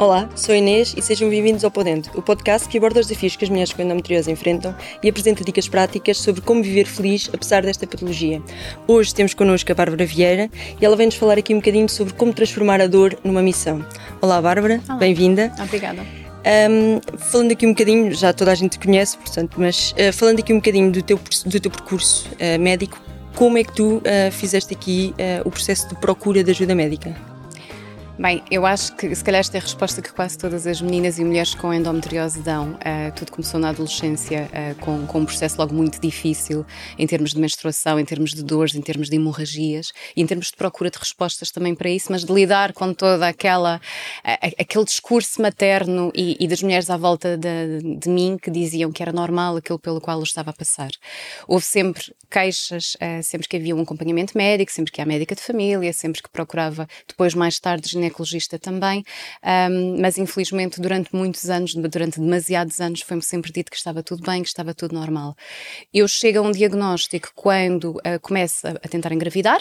Olá, sou Inês e sejam bem-vindos ao Podente, o podcast que aborda os desafios que as mulheres com endometriose enfrentam e apresenta dicas práticas sobre como viver feliz apesar desta patologia. Hoje temos connosco a Bárbara Vieira e ela vem-nos falar aqui um bocadinho sobre como transformar a dor numa missão. Olá, Bárbara, bem-vinda. Obrigada. Um, falando aqui um bocadinho, já toda a gente te conhece, portanto, mas uh, falando aqui um bocadinho do teu, do teu percurso uh, médico, como é que tu uh, fizeste aqui o processo de procura de ajuda médica? Bem, eu acho que se calhar esta é a resposta que quase todas as meninas e mulheres com endometriose dão. Uh, tudo começou na adolescência uh, com, com um processo logo muito difícil em termos de menstruação, em termos de dores, em termos de hemorragias e em termos de procura de respostas também para isso, mas de lidar com toda aquela uh, aquele discurso materno e, e, das mulheres à volta de, de, mim que diziam que era normal aquilo pelo qual eu estava a passar. Houve sempre queixas, sempre que havia um acompanhamento médico, sempre que há médica de família, sempre que procurava depois mais tarde ginecologista também, um, mas infelizmente durante muitos anos, durante demasiados anos, foi-me sempre dito que estava tudo bem, que estava tudo normal. Eu chego a um diagnóstico quando uh, começo a tentar engravidar,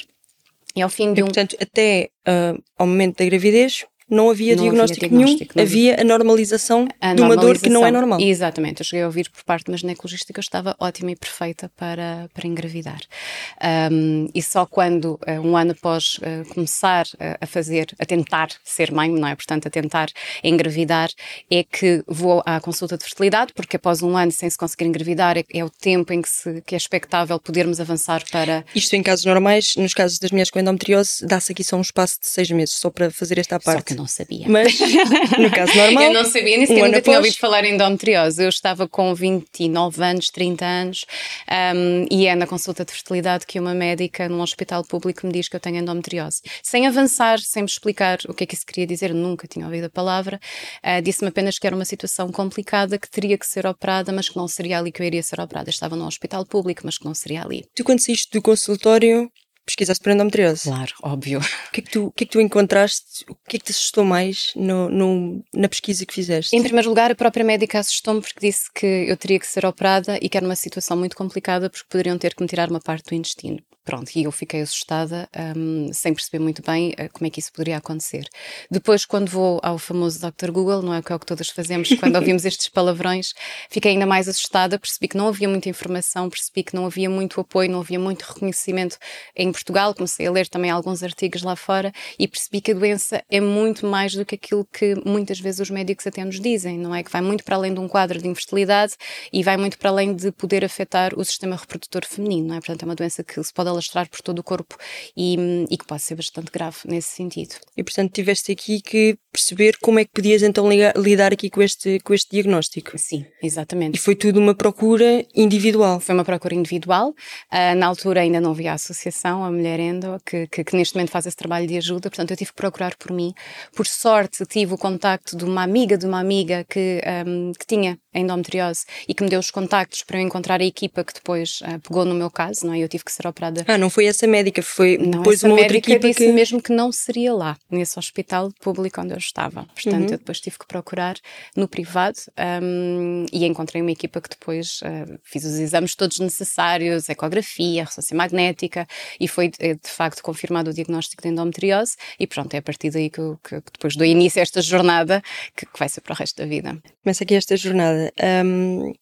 e ao fim de e, um... portanto, até uh, ao momento da gravidez, não havia não diagnóstico, havia diagnóstico nenhum, havia a normalização a de uma dor que não é normal. Exatamente, eu cheguei a ouvir por parte de uma ginecologista que eu estava ótima e perfeita para, para engravidar. Um, e só quando, uh, um ano após uh, começar uh, a fazer, a tentar ser mãe, não é? Portanto, a tentar engravidar, é que vou à consulta de fertilidade, porque após um ano sem se conseguir engravidar é, é o tempo em que, se, que é expectável podermos avançar para. Isto em casos normais, nos casos das mulheres com endometriose, dá-se aqui só um espaço de seis meses, só para fazer esta parte não sabia. Mas, no caso normal. eu não sabia, nem sequer um nunca tinha ouvido falar em endometriose. Eu estava com 29 anos, 30 anos, um, e é na consulta de fertilidade que uma médica num hospital público me diz que eu tenho endometriose. Sem avançar, sem me explicar o que é que isso queria dizer, nunca tinha ouvido a palavra. Uh, Disse-me apenas que era uma situação complicada, que teria que ser operada, mas que não seria ali que eu iria ser operada. Eu estava num hospital público, mas que não seria ali. Tu, quando saíste do consultório, pesquisaste por endometriose. Claro, óbvio. O que é que tu, o que é que tu encontraste? O que é que te assustou mais no, no, na pesquisa que fizeste? Em primeiro lugar, a própria médica assustou-me porque disse que eu teria que ser operada e que era uma situação muito complicada porque poderiam ter que me tirar uma parte do intestino. Pronto, e eu fiquei assustada, um, sem perceber muito bem uh, como é que isso poderia acontecer. Depois, quando vou ao famoso Dr. Google, não é o que é o que todas fazemos quando ouvimos estes palavrões, fiquei ainda mais assustada, percebi que não havia muita informação, percebi que não havia muito apoio, não havia muito reconhecimento em Portugal, comecei a ler também alguns artigos lá fora e percebi que a doença é muito mais do que aquilo que muitas vezes os médicos até nos dizem, não é? Que vai muito para além de um quadro de infertilidade e vai muito para além de poder afetar o sistema reprodutor feminino, não é? Portanto, é uma doença que se pode alastrar por todo o corpo e, e que pode ser bastante grave nesse sentido. E portanto tiveste aqui que perceber como é que podias então ligar, lidar aqui com este, com este diagnóstico. Sim, exatamente. E foi tudo uma procura individual? Foi uma procura individual. Uh, na altura ainda não havia a associação, a Mulher Endo, que, que, que, neste momento faz esse trabalho de ajuda, portanto eu tive que procurar por mim. Por sorte tive o contacto de uma amiga de uma amiga que, um, que tinha endometriose e que me deu os contactos para eu encontrar a equipa que depois uh, pegou no meu caso, não é? Eu tive que ser operada. Ah, não foi essa médica, foi não, depois uma outra equipa disse que... mesmo que não seria lá, nesse hospital público onde eu estava. Portanto, uhum. eu depois tive que procurar no privado um, e encontrei uma equipa que depois uh, fiz os exames todos necessários, ecografia, ressonância magnética e foi eh, de facto confirmado o diagnóstico de endometriose e pronto, é a partir daí que, eu, que depois dou início a esta jornada que, que vai ser para o resto da vida. Começa aqui esta jornada. Um,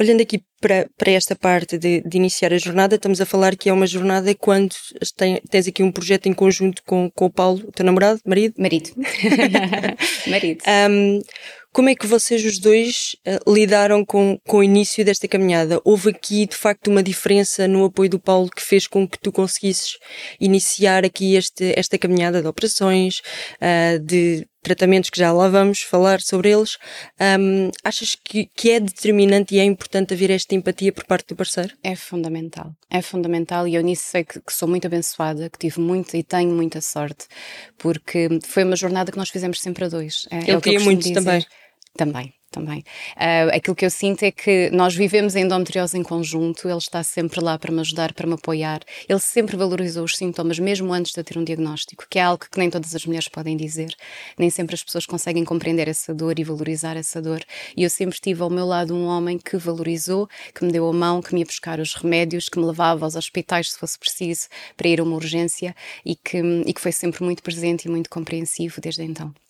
olhando aqui para, para esta parte de, de, iniciar a jornada, estamos a falar que é uma jornada quando tem, tens aqui um projeto em conjunto com, com o Paulo, o teu namorado, marido? Marido. marido. Um, como é que vocês os dois uh, lidaram com, com o início desta caminhada? Houve aqui, de facto, uma diferença no apoio do Paulo que fez com que tu conseguisses iniciar aqui este, esta caminhada de operações, uh, de tratamentos que já lá vamos falar sobre eles. Um, achas que, que é determinante e é importante haver esta empatia por parte do parceiro? É fundamental. É fundamental e eu nisso sei que, que sou muito abençoada, que tive muita e tenho muita sorte, porque foi uma jornada que nós fizemos sempre a dois. É, Ele é queria muito dizer. também. Também, também. Uh, aquilo que eu sinto é que nós vivemos a endometriose em conjunto, ele está sempre lá para me ajudar, para me apoiar. Ele sempre valorizou os sintomas, mesmo antes de eu ter um diagnóstico, que é algo que nem todas as mulheres podem dizer. Nem sempre as pessoas conseguem compreender essa dor e valorizar essa dor. E eu sempre tive ao meu lado um homem que valorizou, que me deu a mão, que me ia buscar os remédios, que me levava aos hospitais se fosse preciso para ir a uma urgência e que, e que foi sempre muito presente e muito compreensivo desde então.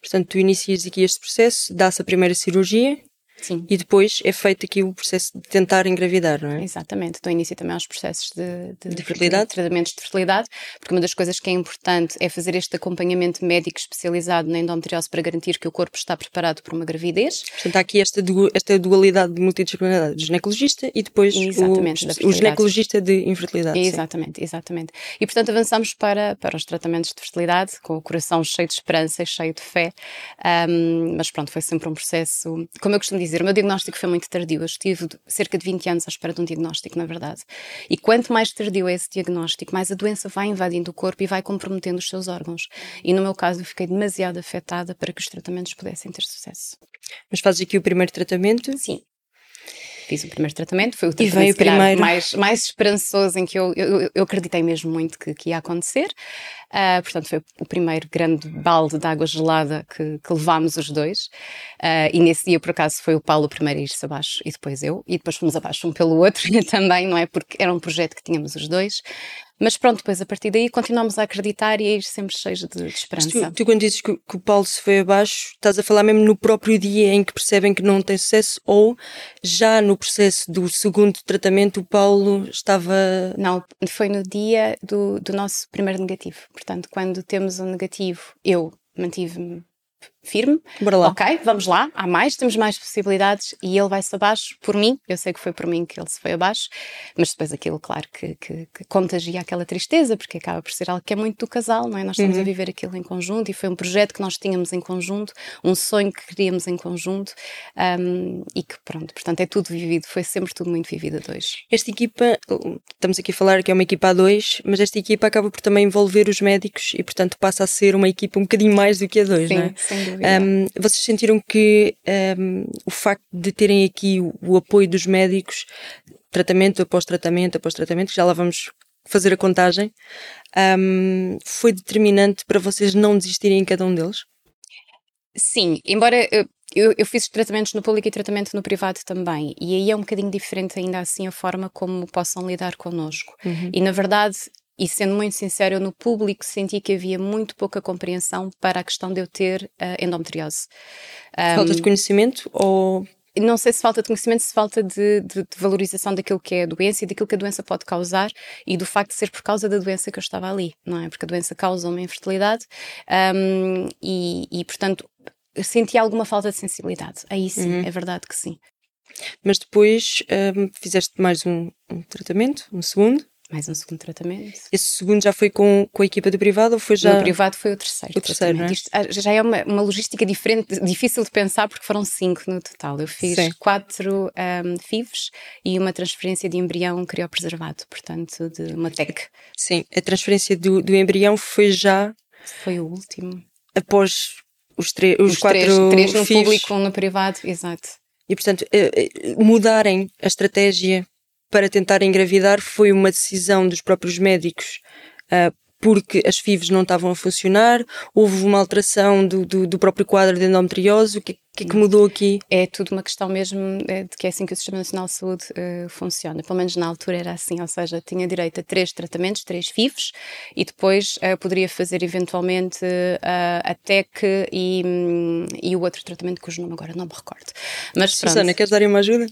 Portanto, tu inicias aqui este processo, dá-se a primeira cirurgia, Sim. E depois é feito aqui o processo de tentar engravidar, não é? Exatamente. Dou início também aos processos de, de, de fertilidade. De tratamentos de fertilidade, porque uma das coisas que é importante é fazer este acompanhamento médico especializado na endometriose para garantir que o corpo está preparado para uma gravidez. Portanto, há aqui esta, du esta dualidade de multidisciplinaridade do ginecologista e depois o, o ginecologista de infertilidade. Exatamente, sim. exatamente. E portanto avançamos para, para os tratamentos de fertilidade com o coração cheio de esperança e cheio de fé. Um, mas pronto, foi sempre um processo, como eu costumo dizer, o meu diagnóstico foi muito tardio. Eu estive cerca de 20 anos à espera de um diagnóstico, na verdade. E quanto mais tardio é esse diagnóstico, mais a doença vai invadindo o corpo e vai comprometendo os seus órgãos. E no meu caso, eu fiquei demasiado afetada para que os tratamentos pudessem ter sucesso. Mas fazes aqui o primeiro tratamento? Sim fiz o primeiro tratamento, foi o tratamento. Mais, mais esperançoso em que eu, eu, eu acreditei mesmo muito que, que ia acontecer. Uh, portanto, foi o primeiro grande balde de água gelada que, que levámos os dois. Uh, e nesse dia, por acaso, foi o Paulo primeiro a ir-se abaixo e depois eu. E depois fomos abaixo um pelo outro também, não é? Porque era um projeto que tínhamos os dois. Mas pronto, depois a partir daí continuamos a acreditar e a ir sempre cheios de, esperança. Tu, tu, quando dizes que, que, o Paulo se foi abaixo, estás a falar mesmo no próprio dia em que percebem que não tem sucesso ou já no processo do segundo tratamento o Paulo estava... Não, foi no dia do, do nosso primeiro negativo. Portanto, quando temos um negativo, eu mantive-me firme. Bora lá. Ok, vamos lá, há mais, temos mais possibilidades e ele vai-se abaixo por mim. Eu sei que foi por mim que ele se foi abaixo, mas depois aquilo, claro, que, que, que contagia aquela tristeza, porque acaba por ser algo que é muito do casal, não é? Nós estamos uhum. a viver aquilo em conjunto e foi um projeto que nós tínhamos em conjunto, um sonho que queríamos em conjunto um, e que pronto, portanto é tudo vivido, foi sempre tudo muito vivido a dois. Esta equipa, estamos aqui a falar que é uma equipa a dois, mas esta equipa acaba por também envolver os médicos e portanto passa a ser uma equipa um bocadinho mais do que a dois, Sim, não é? Dúvida. Um, vocês sentiram que um, o facto de terem aqui o, o, apoio dos médicos, tratamento após tratamento após tratamento, já lá vamos fazer a contagem, um, foi determinante para vocês não desistirem em cada um deles? Sim, embora eu, eu, fiz tratamentos no público e tratamento no privado também, e aí é um bocadinho diferente ainda assim a forma como possam lidar connosco. Uhum. E na verdade, e sendo muito sincero, eu no público senti que havia muito pouca compreensão para a questão de eu ter uh, endometriose. Falta um, de conhecimento ou não sei se falta de conhecimento, se falta de, de, de, valorização daquilo que é a doença e daquilo que a doença pode causar e do facto de ser por causa da doença que eu estava ali, não é? Porque a doença causa uma infertilidade um, e, e, portanto, senti alguma falta de sensibilidade. Aí sim, uhum. é verdade que sim. Mas depois um, fizeste mais um, um tratamento, um segundo? Mais um segundo tratamento. Esse segundo já foi com, com a equipa do privado ou foi já? No privado foi o terceiro. O terceiro, não é? Isto ah, já é uma, uma logística diferente, difícil de pensar porque foram cinco no total. Eu fiz Sim. quatro um, FIVs e uma transferência de embrião criopreservado, portanto, de uma TEC. Sim, a transferência do, do embrião foi já. Foi o último. Após os, os, os quatro. Três, três no FIVs. público, um no privado, exato. E portanto, eh, eh, mudarem a estratégia para tentar engravidar foi uma decisão dos próprios médicos uh, porque as FIVs não estavam a funcionar, houve uma alteração do, do, do próprio quadro de endometriose, o que, que é que mudou aqui? É tudo uma questão mesmo é, de que é assim que o Sistema Nacional de Saúde uh, funciona. Pelo menos na altura era assim, ou seja, tinha direito a três tratamentos, três FIVs, e depois uh, poderia fazer eventualmente uh, a TEC e, um, e o outro tratamento cujo nome agora não me recordo. Mas Susana, queres dar uma ajuda?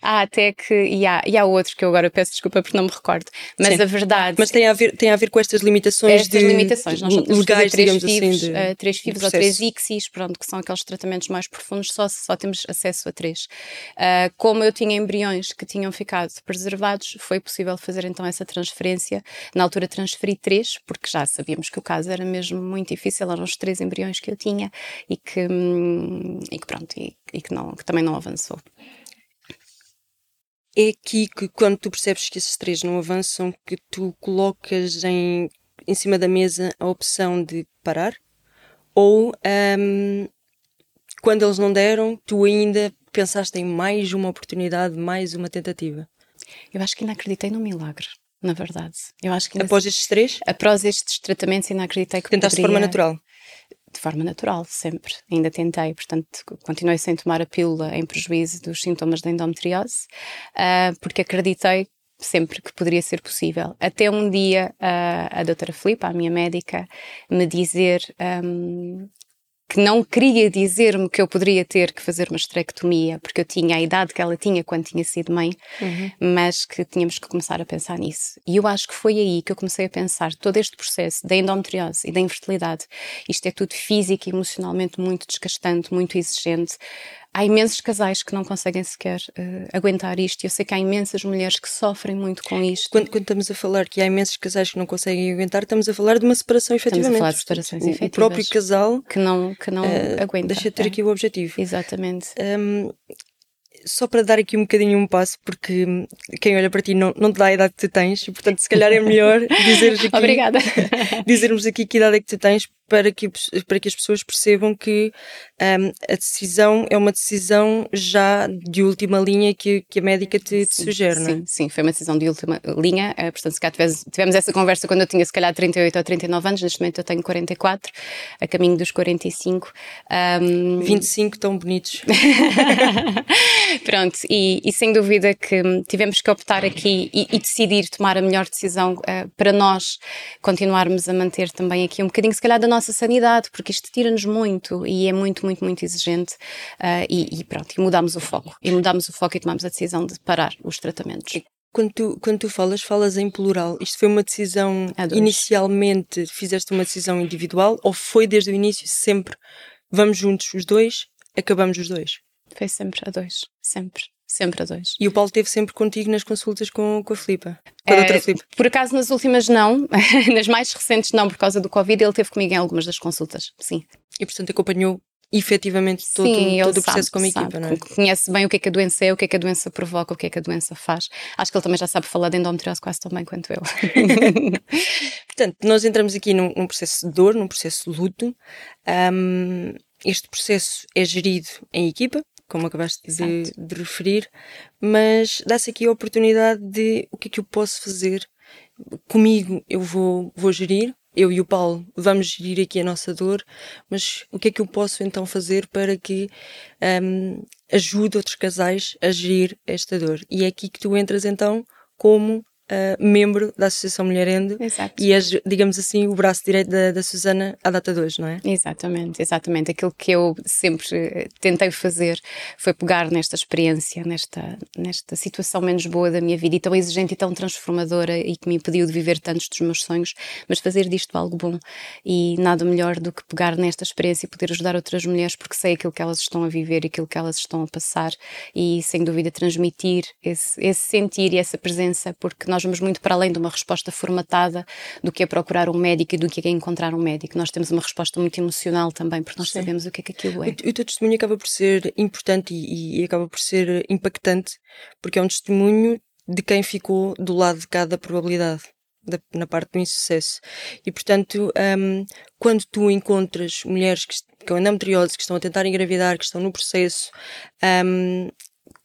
há a TEC e há, e há outro que eu agora peço desculpa porque não me recordo. Mas Sim. a verdade. Mas tem a ver, tem a ver com estas limitações estas de, limitações. Nós legais, três FIVs, assim, de, três FIVs ou três ICSIs, pronto, que são aqueles tratamentos mais profundos, só, só temos acesso a três. Uh, como eu tinha embriões que tinham ficado preservados, foi possível fazer então essa transferência. Na altura transferi três, porque já sabíamos que o caso era mesmo muito difícil, eram os três embriões que eu tinha e que, hum, e que pronto, e, e que, não, que também não avançou. É aqui que quando tu percebes que esses três não avançam, que tu colocas em, em cima da mesa a opção de parar? Ou um, quando eles não deram, tu ainda pensaste em mais uma oportunidade, mais uma tentativa? Eu acho que ainda acreditei no milagre, na verdade. Eu acho que Após estes três? Após estes tratamentos ainda acreditei que Tentaste poderia... de forma natural? De forma natural, sempre. Ainda tentei, portanto, continuei sem tomar a pílula em prejuízo dos sintomas da endometriose, uh, porque acreditei sempre que poderia ser possível. Até um dia a, a doutora Filipa, a minha médica, me dizer um, que não queria dizer-me que eu poderia ter que fazer uma esterectomia, porque eu tinha a idade que ela tinha quando tinha sido mãe, uhum. mas que tínhamos que começar a pensar nisso. E eu acho que foi aí que eu comecei a pensar todo este processo da endometriose e da infertilidade. Isto é tudo físico e emocionalmente muito desgastante, muito exigente há imensos casais que não conseguem sequer uh, aguentar isto. Eu sei que há imensas mulheres que sofrem muito com isto. Quando, quando, estamos a falar que há imensos casais que não conseguem aguentar, estamos a falar de uma separação efetivamente. Estamos a falar de separações efetivas. O próprio casal que não, que não uh, aguenta. Deixa de ter é. aqui o objetivo. Exatamente. Um, só para dar aqui um bocadinho um passo, porque quem olha para ti não, não te dá a idade que tu tens, e portanto, se calhar é melhor dizeres aqui, Obrigada. dizermos aqui que idade é que tu tens para que, para que as pessoas percebam que um, a decisão é uma decisão já de última linha que, que a médica te, te sugere, sim, não é? Sim, foi uma decisão de última linha. Uh, portanto, se cá tivemos, tivemos essa conversa quando eu tinha se calhar 38 ou 39 anos, neste momento eu tenho 44, a caminho dos 45. Um... 25 tão bonitos. Pronto, e, e, sem dúvida que tivemos que optar aqui e, e decidir tomar a melhor decisão uh, para nós continuarmos a manter também aqui um bocadinho, se calhar, da nossa sanidade, porque isto tira-nos muito e é muito, muito, muito exigente. Uh, e, e, pronto, e mudámos o foco. E mudámos o foco e tomamos a decisão de parar os tratamentos. Quando tu, quando tu falas, falas em plural. Isto foi uma decisão, inicialmente fizeste uma decisão individual ou foi desde o início sempre vamos juntos os dois, acabamos os dois? Foi sempre a dois, sempre. Sempre a dois. E o Paulo esteve sempre contigo nas consultas com, com a Filipa? Com a doutora é, Filipa? Por acaso, nas últimas não. nas mais recentes não, por causa do Covid. Ele teve comigo em algumas das consultas, sim. E, portanto, acompanhou efetivamente todo, Sim, todo o processo sabe, como equipa, não é? Conhece bem o que é que a doença é, o que é que a doença provoca, o que é que a doença faz. Acho que ele também já sabe falar de endometriose quase tão bem quanto eu. Portanto, nós entramos aqui num, num, processo de dor, num processo de luto. Um, este processo é gerido em equipa, como acabaste de, de, referir, mas dá-se aqui a oportunidade de o que é que eu posso fazer comigo, eu vou, vou gerir, eu e o Paulo vamos gerir aqui a nossa dor, mas o que é que eu posso então fazer para que um, ajude outros casais a gerir esta dor? E é aqui que tu entras então como uh, membro da Associação Mulher Endo Exato. e és, digamos assim, o braço direito da, da Susana à data de hoje, não é? Exatamente, exatamente. Aquilo que eu sempre eh, tentei fazer foi pegar nesta experiência, nesta, nesta situação menos boa da minha vida e tão exigente e tão transformadora e que me impediu de viver tantos dos meus sonhos, mas fazer disto algo bom. E nada melhor do que pegar nesta experiência e poder ajudar outras mulheres porque sei aquilo que elas estão a viver e aquilo que elas estão a passar e, sem dúvida, transmitir esse, esse sentir e essa presença, porque nós nós vamos muito para além de uma resposta formatada do que é procurar um médico e do que é encontrar um médico. Nós temos uma resposta muito emocional também, porque nós Sim. sabemos o que é que aquilo é. O, o teu testemunho acaba por ser importante e, e acaba por ser impactante, porque é um testemunho de quem ficou do lado de cada probabilidade. Da, na parte do insucesso. E, portanto, um, quando tu encontras mulheres que, com endometriose, que estão a tentar engravidar, que estão no processo, um,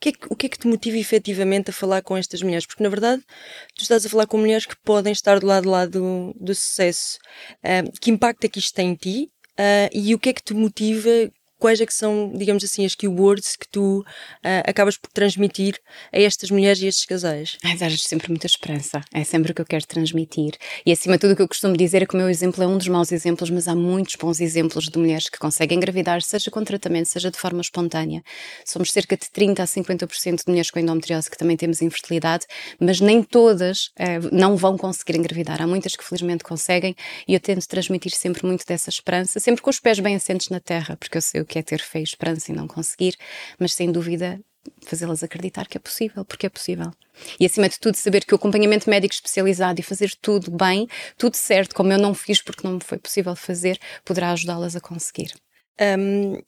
é que, o que é que te motiva efetivamente a falar com estas mulheres? Porque, na verdade, tu estás a falar com mulheres que podem estar do lado lá do, do sucesso. Uh, que impacto é que isto tem em ti? Uh, e o que é que te motiva quais é que são, digamos assim, as keywords que tu uh, acabas por transmitir a estas mulheres e estes casais? Ai, dás sempre muita esperança. É sempre o que eu quero transmitir. E acima de tudo o que eu costumo dizer é que o meu exemplo é um dos maus exemplos, mas há muitos bons exemplos de mulheres que conseguem engravidar, seja com tratamento, seja de forma espontânea. Somos cerca de 30 a 50% de mulheres com endometriose que também temos infertilidade, mas nem todas uh, não vão conseguir engravidar. Há muitas que felizmente conseguem e eu tento transmitir sempre muito dessa esperança, sempre com os pés bem assentes na terra, porque eu sei que é ter fé e esperança e não conseguir, mas sem dúvida fazê-las acreditar que é possível, porque é possível. E acima de tudo, saber que o acompanhamento médico especializado e fazer tudo bem, tudo certo, como eu não fiz porque não me foi possível fazer, poderá ajudá-las a conseguir. Um,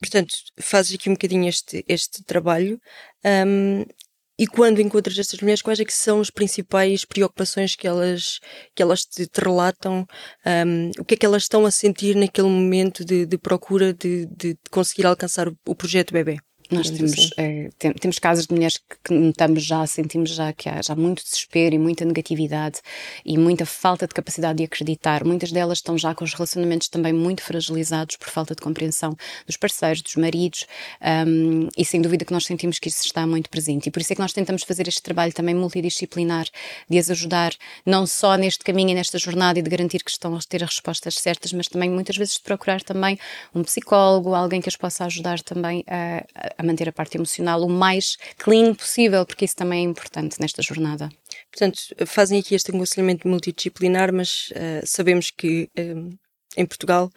portanto, fazes aqui um bocadinho este, este trabalho. Um, e quando encontras estas mulheres, quais é que são as principais preocupações que elas, que elas te, te relatam? Um, o que é que elas estão a sentir naquele momento de, de procura de, de, conseguir alcançar o, o projeto bebê? Nós temos, é, tem, temos casos de mulheres que, que notamos já, sentimos já que há já muito desespero e muita negatividade e muita falta de capacidade de acreditar. Muitas delas estão já com os relacionamentos também muito fragilizados por falta de compreensão dos parceiros, dos maridos, um, e sem dúvida que nós sentimos que isso está muito presente. E por isso é que nós tentamos fazer este trabalho também multidisciplinar, de as ajudar não só neste caminho e nesta jornada e de garantir que estão a ter as respostas certas, mas também muitas vezes de procurar também um psicólogo, alguém que as possa ajudar também a, a manter a parte emocional o mais clean possível, porque isso também é importante nesta jornada. Portanto, fazem aqui este aconselhamento multidisciplinar, mas uh, sabemos que um, em Portugal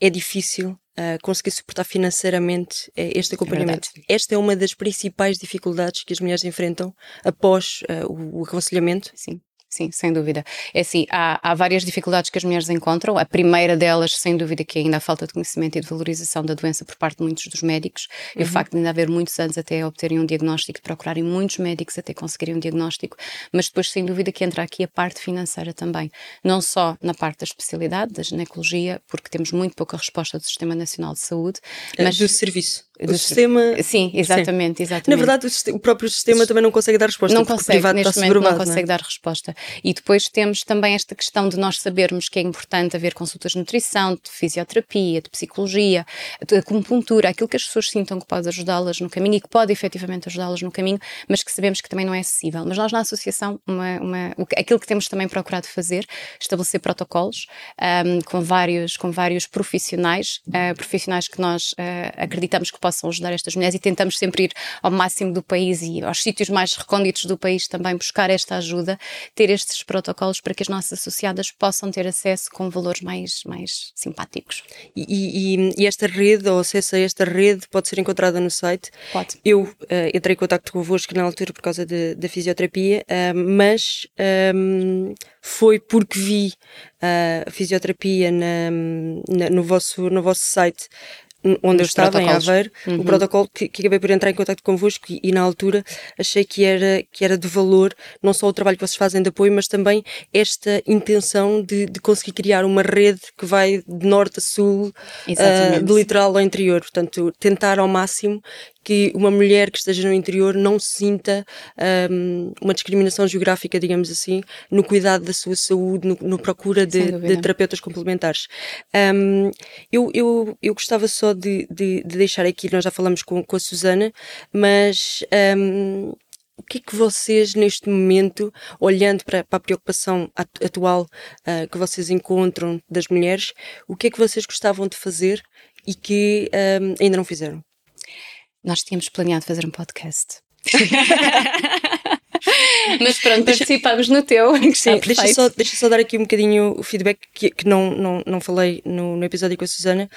é difícil uh, conseguir suportar financeiramente uh, este acompanhamento. É Esta é uma das principais dificuldades que as mulheres enfrentam após o, o aconselhamento. Sim. Sim, sem dúvida. É assim, há, há, várias dificuldades que as mulheres encontram. A primeira delas, sem dúvida, que é ainda a falta de conhecimento e de valorização da doença por parte de muitos dos médicos. Uhum. E o uhum. facto de ainda haver muitos anos até obterem um diagnóstico, de procurarem muitos médicos até conseguirem um diagnóstico. Mas depois, sem dúvida, que entra aqui a parte financeira também. Não só na parte da especialidade, da ginecologia, porque temos muito pouca resposta do Sistema Nacional de Saúde, é, mas... Do serviço do sistema. Sim, exatamente, sim. exatamente. Na verdade, o, o, próprio sistema também não consegue dar resposta. Não consegue, privado neste momento não consegue é? dar resposta. E depois temos também esta questão de nós sabermos que é importante haver consultas de nutrição, de fisioterapia, de psicologia, de acupuntura, aquilo que as pessoas sintam que pode ajudá-las no caminho e que pode efetivamente ajudá-las no caminho, mas que sabemos que também não é acessível. Mas nós na associação, uma, uma, aquilo que temos também procurado fazer, estabelecer protocolos um, com, vários, com vários profissionais, uh, profissionais que nós uh, acreditamos que possam ajudar estas mulheres e tentamos sempre ir ao máximo do país e aos sítios mais recônditos do país também buscar esta ajuda, ter estes protocolos para que as nossas associadas possam ter acesso com valores mais, mais simpáticos. E, e, e esta rede, ou acesso a esta rede, pode ser encontrada no site? Pode. Eu uh, entrei em contato convosco na altura por causa da fisioterapia, uh, mas um, foi porque vi uh, a fisioterapia na, na, no, vosso, no vosso site onde eu estava, em Aveiro, uhum. o protocolo que, que, acabei por entrar em contato convosco e, e, na altura achei que era, que era de valor não só o trabalho que vocês fazem de apoio, mas também esta intenção de, de conseguir criar uma rede que vai de norte a sul, uh, de litoral ao interior. Portanto, tentar ao máximo que uma mulher que esteja no interior não sinta um, uma discriminação geográfica, digamos assim, no cuidado da sua saúde, no, no procura de, de, terapeutas complementares. Um, eu, eu, eu gostava só de, de, de, deixar aqui, nós já falamos com, com a Susana, mas um, o que é que vocês, neste momento, olhando para, para a preocupação atual uh, que vocês encontram das mulheres, o que é que vocês gostavam de fazer e que um, ainda não fizeram? Nós tínhamos planeado fazer um podcast. Mas pronto, participamos no teu. Sim, deixa só, deixa só dar aqui um bocadinho o feedback que, que não, não, não falei no, no episódio com a Susana.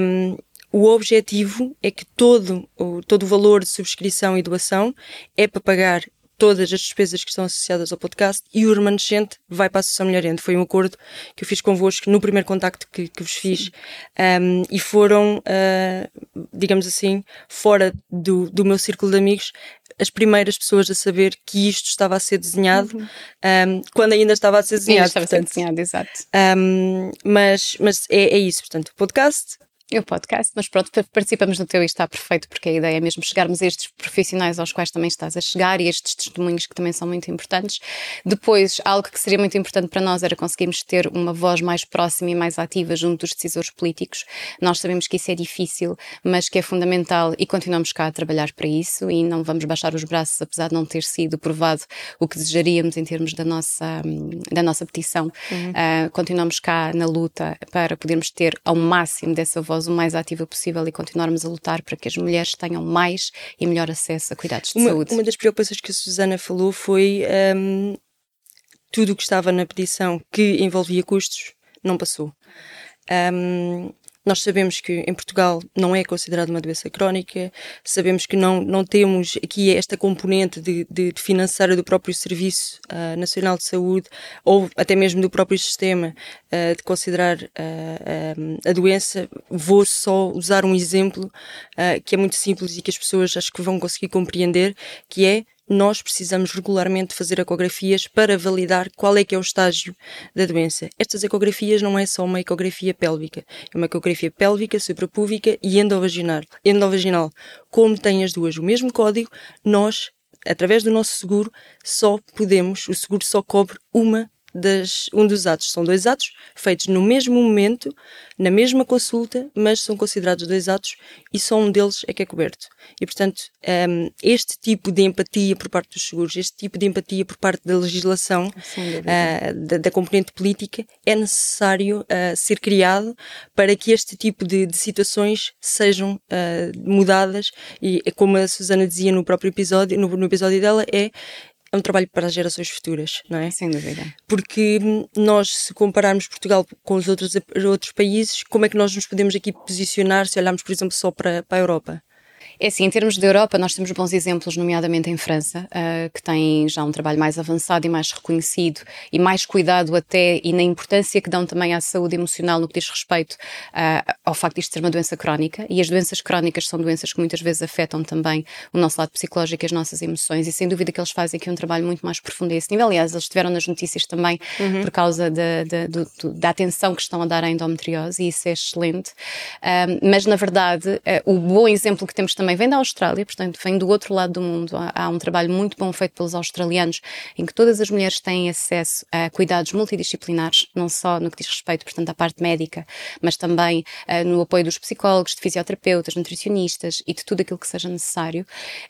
Um, o objetivo é que todo o, todo o valor de subscrição e doação é para pagar todas as despesas que estão associadas ao podcast e o remanescente vai para a Associação Mulherente. Foi um acordo que eu fiz convosco no primeiro contacto que, que vos fiz um, e foram, uh, digamos assim, fora do, do meu círculo de amigos, as primeiras pessoas a saber que isto estava a ser desenhado uhum. um, quando ainda estava a ser desenhado. Sim, estava portanto, a ser desenhado, exato. Um, mas mas é, é isso, portanto, podcast, é o podcast, mas pronto, participamos no teu e está perfeito, porque a ideia é mesmo chegarmos a estes profissionais aos quais também estás a chegar e estes testemunhos que também são muito importantes. Depois, algo que seria muito importante para nós era conseguirmos ter uma voz mais próxima e mais ativa junto dos decisores políticos. Nós sabemos que isso é difícil, mas que é fundamental e continuamos cá a trabalhar para isso e não vamos baixar os braços, apesar de não ter sido provado o que desejaríamos em termos da nossa, da nossa petição. Uhum. Uh, continuamos cá na luta para podermos ter ao máximo dessa voz o mais ativa possível e continuarmos a lutar para que as mulheres tenham mais e melhor acesso a cuidados de uma, saúde. Uma das preocupações que a Susana falou foi um, tudo o que estava na petição que envolvia custos não passou. Um, nós sabemos que em Portugal não é considerado uma doença crónica, sabemos que não, não temos aqui esta componente de, de, de financeira do próprio Serviço uh, Nacional de Saúde ou até mesmo do próprio sistema uh, de considerar uh, a doença. Vou só usar um exemplo que é muito simples e que as pessoas acho que vão conseguir compreender, que é nós precisamos regularmente fazer ecografias para validar qual é que é o estágio da doença. Estas ecografias não é só uma ecografia pélvica, é uma ecografia pélvica, suprapúbica e endovaginal. endovaginal. Como têm as duas o mesmo código, nós, através do nosso seguro, só podemos, o seguro só cobre uma das, um dos atos. São dois atos feitos no mesmo momento, na mesma consulta, mas são considerados dois atos e só um deles é que é coberto. E, portanto, um, este tipo de empatia por parte dos seguros, este tipo de empatia por parte da legislação, uh, da, da, componente política, é necessário uh, ser criado para que este tipo de, de situações sejam uh, mudadas e, como a Susana dizia no próprio episódio, no, no episódio dela, é é um trabalho para as gerações futuras, não é? Sem dúvida. Porque nós, se compararmos Portugal com os outros, outros países, como é que nós nos podemos aqui posicionar se olharmos, por exemplo, só para, para a Europa? É assim, em termos de Europa, nós temos bons exemplos, nomeadamente em França, uh, que tem já um trabalho mais avançado e mais reconhecido e mais cuidado até e na importância que dão também à saúde emocional no que diz respeito uh, ao facto de isto ser uma doença crónica. E as doenças crónicas são doenças que muitas vezes afetam também o nosso lado psicológico e as nossas emoções. E sem dúvida que eles fazem aqui um trabalho muito mais profundo a esse nível. Aliás, eles estiveram nas notícias também uhum. por causa de, de, de, da atenção que estão a dar à endometriose e isso é excelente. Uh, mas, na verdade, o bom exemplo que temos também também vem da Austrália, portanto, vem do outro lado do mundo. Há, há, um trabalho muito bom feito pelos australianos em que todas as mulheres têm acesso a cuidados multidisciplinares, não só no que diz respeito, portanto, à parte médica, mas também uh, no apoio dos psicólogos, de fisioterapeutas, nutricionistas e de tudo aquilo que seja necessário.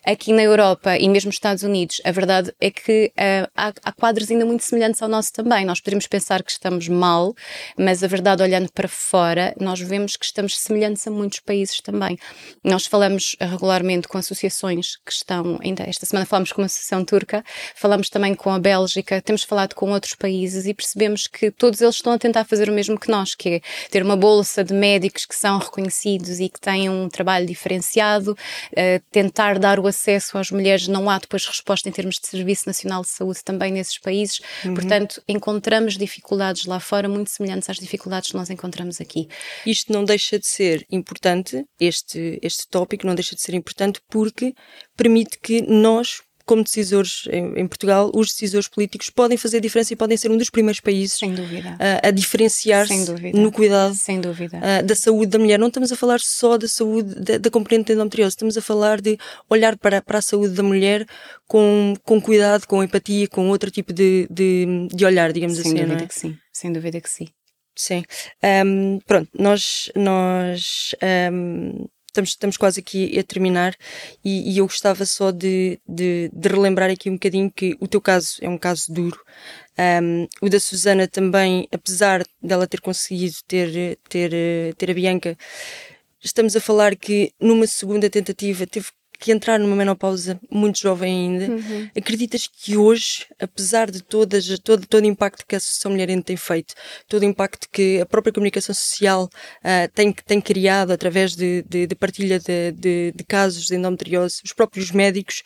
Aqui na Europa e mesmo nos Estados Unidos, a verdade é que uh, há, há quadros ainda muito semelhantes ao nosso também. Nós poderíamos pensar que estamos mal, mas a verdade, olhando para fora, nós vemos que estamos semelhantes a muitos países também. Nós falamos regularmente com associações que estão, ainda esta semana falamos com uma associação turca, falamos também com a Bélgica, temos falado com outros países e percebemos que todos eles estão a tentar fazer o mesmo que nós, que é ter uma bolsa de médicos que são reconhecidos e que têm um trabalho diferenciado, uh, tentar dar o acesso às mulheres, não há depois resposta em termos de Serviço Nacional de Saúde também nesses países, uhum. portanto encontramos dificuldades lá fora muito semelhantes às dificuldades que nós encontramos aqui. Isto não deixa de ser importante, este, este tópico não deixa de ser importante porque permite que nós, como decisores em, em, Portugal, os decisores políticos podem fazer diferença e podem ser um dos primeiros países a, a diferenciar-se no cuidado uh, da saúde da mulher. Não estamos a falar só da saúde da, da componente da endometriose, estamos a falar de olhar para, para a saúde da mulher com, com cuidado, com empatia, com outro tipo de, de, de olhar, digamos Sem assim. Sem dúvida é? que sim, sem dúvida que sim. Sim. Um, pronto, nós, nós um, estamos, estamos quase aqui a terminar e, e eu gostava só de, de, de, relembrar aqui um bocadinho que o teu caso é um caso duro. Um, o da Susana também, apesar dela ter conseguido ter, ter, ter a Bianca, estamos a falar que numa segunda tentativa teve que entrar numa menopausa muito jovem ainda, uhum. acreditas que hoje, apesar de todas, todo, todo o impacto que a Associação Mulher tem feito, todo o impacto que a própria comunicação social uh, tem, tem criado através de, de, de partilha de, de, de, casos de endometriose, os próprios médicos,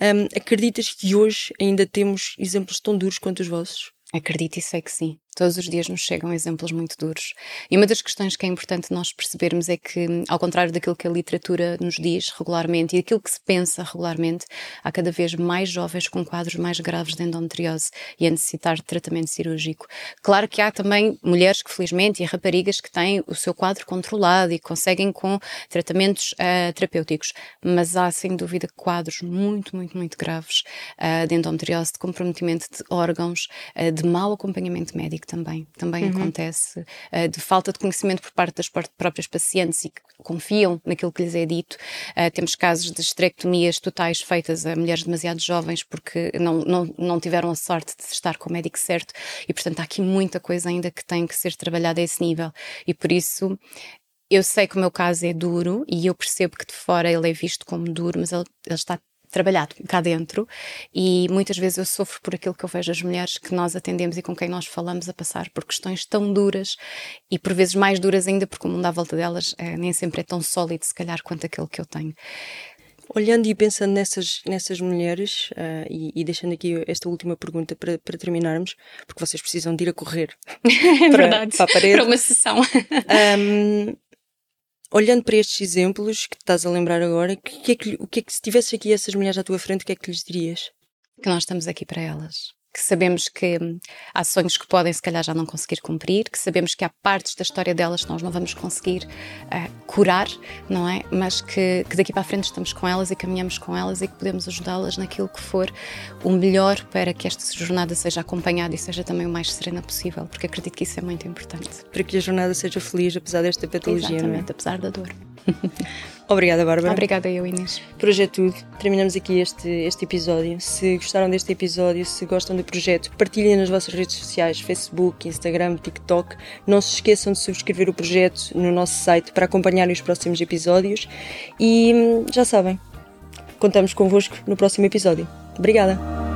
um, acreditas que hoje ainda temos exemplos tão duros quanto os vossos? Acredito e sei que sim. Todos os dias nos chegam exemplos muito duros. E uma das questões que é importante nós percebermos é que, ao contrário daquilo que a literatura nos diz regularmente e aquilo que se pensa regularmente, há cada vez mais jovens com quadros mais graves de endometriose e a necessitar de tratamento cirúrgico. Claro que há também mulheres que, felizmente, e raparigas que têm o seu quadro controlado e conseguem com tratamentos uh, terapêuticos, mas há, sem dúvida, quadros muito, muito, muito graves uh, de endometriose, de comprometimento de órgãos, uh, de mau acompanhamento médico também, também uhum. acontece, uh, de falta de conhecimento por parte das próprias pacientes e que confiam naquilo que lhes é dito. Uh, temos casos de esterectomias totais feitas a mulheres demasiado jovens porque não, não, não tiveram a sorte de estar com o médico certo e, portanto, há aqui muita coisa ainda que tem que ser trabalhada a esse nível e por isso eu sei que o meu caso é duro e eu percebo que de fora ele é visto como duro, mas ele, ele está trabalhado cá dentro e muitas vezes eu sofro por aquilo que eu vejo as mulheres que nós atendemos e com quem nós falamos a passar por questões tão duras e por vezes mais duras ainda porque o mundo à volta delas é, nem sempre é tão sólido se calhar quanto aquele que eu tenho. Olhando e pensando nessas, nessas mulheres, uh, e, e, deixando aqui esta última pergunta para, para terminarmos, porque vocês precisam de ir a correr para, Verdade, para a parede. Para uma sessão. um, olhando para estes exemplos que estás a lembrar agora, que, que é que, o que é que se tivesse aqui essas mulheres à tua frente, o que é que lhes dirias? que nós estamos aqui para elas que sabemos que há sonhos que podem, se calhar, já não conseguir cumprir, que sabemos que há partes da história delas que nós não vamos conseguir uh, curar, não é? Mas que, que, daqui para a frente estamos com elas e caminhamos com elas e que podemos ajudá-las naquilo que for o melhor para que esta jornada seja acompanhada e seja também o mais serena possível, porque acredito que isso é muito importante. Para que a jornada seja feliz, apesar desta patologia, Exatamente, não é? apesar da dor. Obrigada, Bárbara. Obrigada eu, Inês. Por hoje é tudo. Terminamos aqui este, este episódio. Se gostaram deste episódio, se gostam do projeto, partilhem nas vossas redes sociais, Facebook, Instagram, TikTok. Não se esqueçam de subscrever o projeto no nosso site para acompanharem os próximos episódios. E hum, já sabem, contamos convosco no próximo episódio. Obrigada!